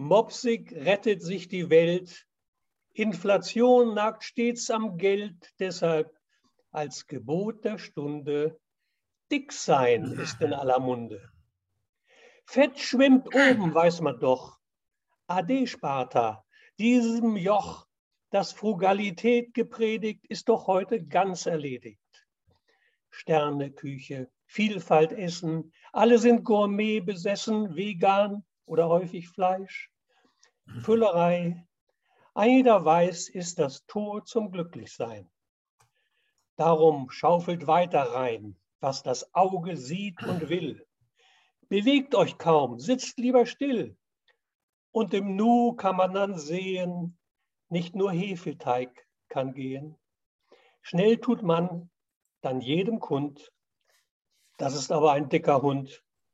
Mopsig rettet sich die Welt. Inflation nagt stets am Geld. Deshalb als Gebot der Stunde dick sein ist in aller Munde. Fett schwimmt oben, weiß man doch. Ade, Sparta, diesem Joch, das Frugalität gepredigt, ist doch heute ganz erledigt. Sterneküche, Vielfalt essen, alle sind Gourmet besessen, vegan oder häufig Fleisch. Füllerei, jeder weiß, ist das Tor zum Glücklichsein. Darum schaufelt weiter rein, was das Auge sieht und will. Bewegt euch kaum, sitzt lieber still. Und im Nu kann man dann sehen, nicht nur Hefeteig kann gehen. Schnell tut man dann jedem kund, das ist aber ein dicker Hund.